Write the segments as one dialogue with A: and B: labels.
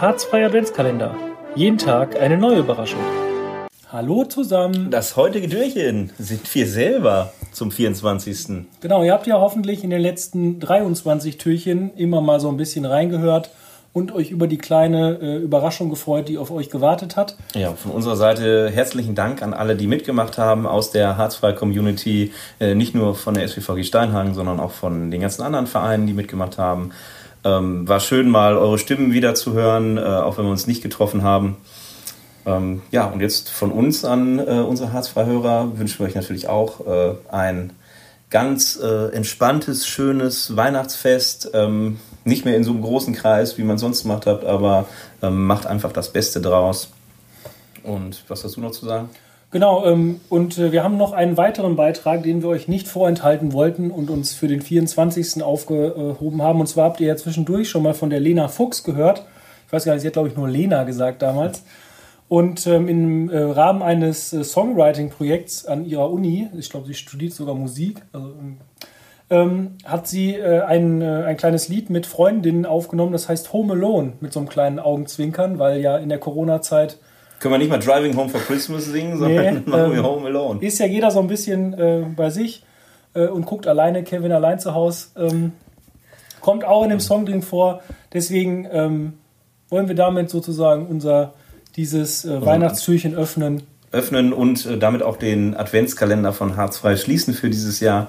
A: Der Harzfreie Adventskalender. Jeden Tag eine neue Überraschung.
B: Hallo zusammen.
C: Das heutige Türchen sind wir selber zum 24.
B: Genau, ihr habt ja hoffentlich in den letzten 23 Türchen immer mal so ein bisschen reingehört und euch über die kleine äh, Überraschung gefreut, die auf euch gewartet hat.
C: Ja, von unserer Seite herzlichen Dank an alle, die mitgemacht haben aus der Harzfreie Community, äh, nicht nur von der SWVG Steinhagen, sondern auch von den ganzen anderen Vereinen, die mitgemacht haben. Ähm, war schön, mal eure Stimmen wieder zu hören, äh, auch wenn wir uns nicht getroffen haben. Ähm, ja, und jetzt von uns an äh, unsere Harzfreihörer wünschen wir euch natürlich auch äh, ein ganz äh, entspanntes, schönes Weihnachtsfest. Ähm, nicht mehr in so einem großen Kreis, wie man sonst gemacht hat, aber ähm, macht einfach das Beste draus. Und was hast du noch zu sagen?
B: Genau, ähm, und äh, wir haben noch einen weiteren Beitrag, den wir euch nicht vorenthalten wollten und uns für den 24. aufgehoben haben. Und zwar habt ihr ja zwischendurch schon mal von der Lena Fuchs gehört. Ich weiß gar nicht, sie hat, glaube ich, nur Lena gesagt damals. Und ähm, im äh, Rahmen eines äh, Songwriting-Projekts an ihrer Uni, ich glaube, sie studiert sogar Musik, also, ähm, hat sie äh, ein, äh, ein kleines Lied mit Freundinnen aufgenommen, das heißt Home Alone, mit so einem kleinen Augenzwinkern, weil ja in der Corona-Zeit
C: können wir nicht mal Driving Home for Christmas singen, sondern nee, machen wir ähm, Home Alone.
B: Ist ja jeder so ein bisschen äh, bei sich äh, und guckt alleine, Kevin allein zu Hause. Ähm, kommt auch in dem Song drin vor. Deswegen ähm, wollen wir damit sozusagen unser dieses äh, Weihnachtstürchen öffnen.
C: Öffnen und äh, damit auch den Adventskalender von Harzfrei schließen für dieses Jahr.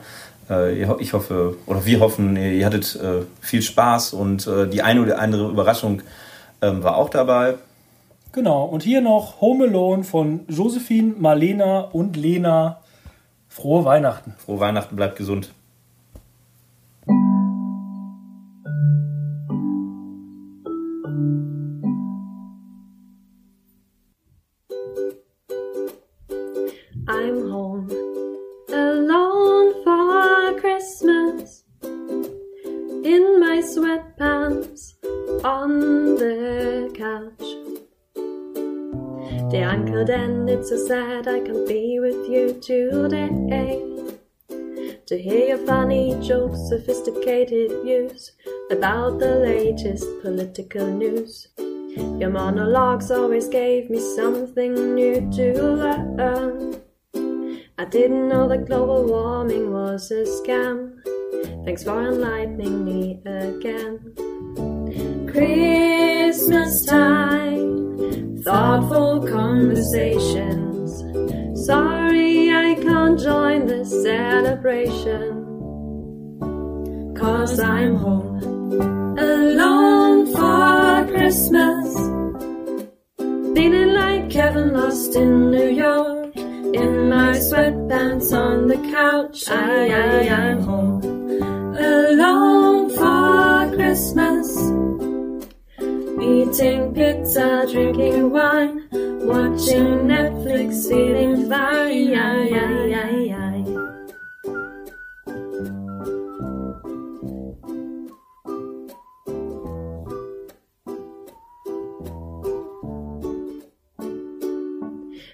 C: Äh, ich hoffe, oder wir hoffen, ihr hattet äh, viel Spaß und die eine oder andere Überraschung ähm, war auch dabei.
B: Genau, und hier noch Home Alone von Josephine, Marlena und Lena. Frohe Weihnachten.
C: Frohe Weihnachten, bleibt gesund.
D: I'm home alone for Christmas in my sweatpants on the couch. Dear Uncle Dan, it's so sad I can't be with you today. To hear your funny jokes, sophisticated views about the latest political news. Your monologues always gave me something new to learn. I didn't know that global warming was a scam. Thanks for enlightening me again. Christmas time thoughtful conversations. Sorry I can't join the celebration. Cause I'm home alone for Christmas. Feeling like Kevin lost in New York. In my sweatpants on the couch. I, I, I'm home Feeling fine.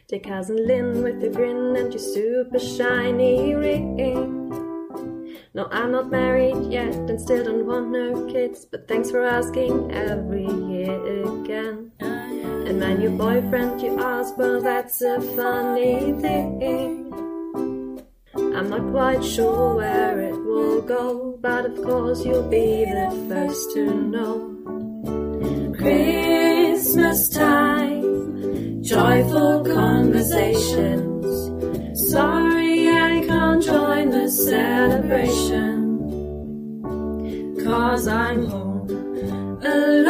D: Dear cousin Lynn with a grin and your super shiny ring. No, I'm not married yet and still don't want no kids, but thanks for asking every year again. Ah. And my new boyfriend, you ask, well, that's a funny thing. I'm not quite sure where it will go, but of course you'll be the first to know. Christmas time, joyful conversations. Sorry I can't join the celebration. Cause I'm home alone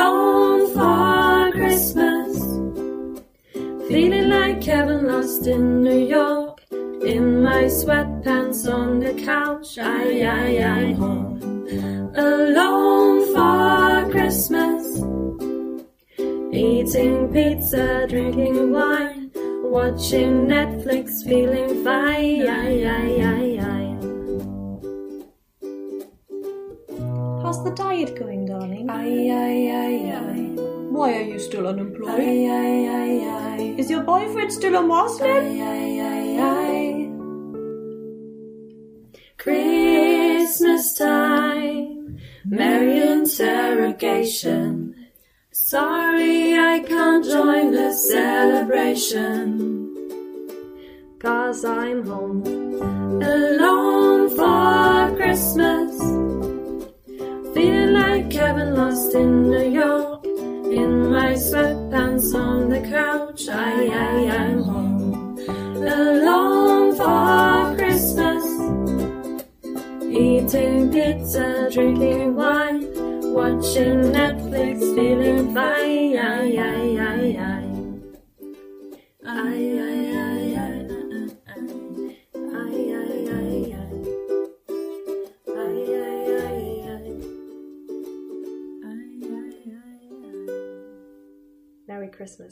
D: Feeling like Kevin lost in New York. In my sweatpants on the couch. I, I, I'm home alone for Christmas. Eating pizza, drinking wine watching Netflix, feeling fine.
E: How's the diet going, darling?
D: Aye, aye, aye, aye.
E: Why are you still unemployed?
D: Aye, aye, aye.
E: Is your boyfriend still a Muslim?
D: Christmas time, merry interrogation. Sorry I can't join the celebration. Cause I'm home alone for Christmas. Feel like Kevin lost in New York. I'm home alone for Christmas. Eating pizza, drinking wine, watching Netflix, feeling fine. I, I, I, I. I, I, I, I, I, I, I, I. Merry Christmas.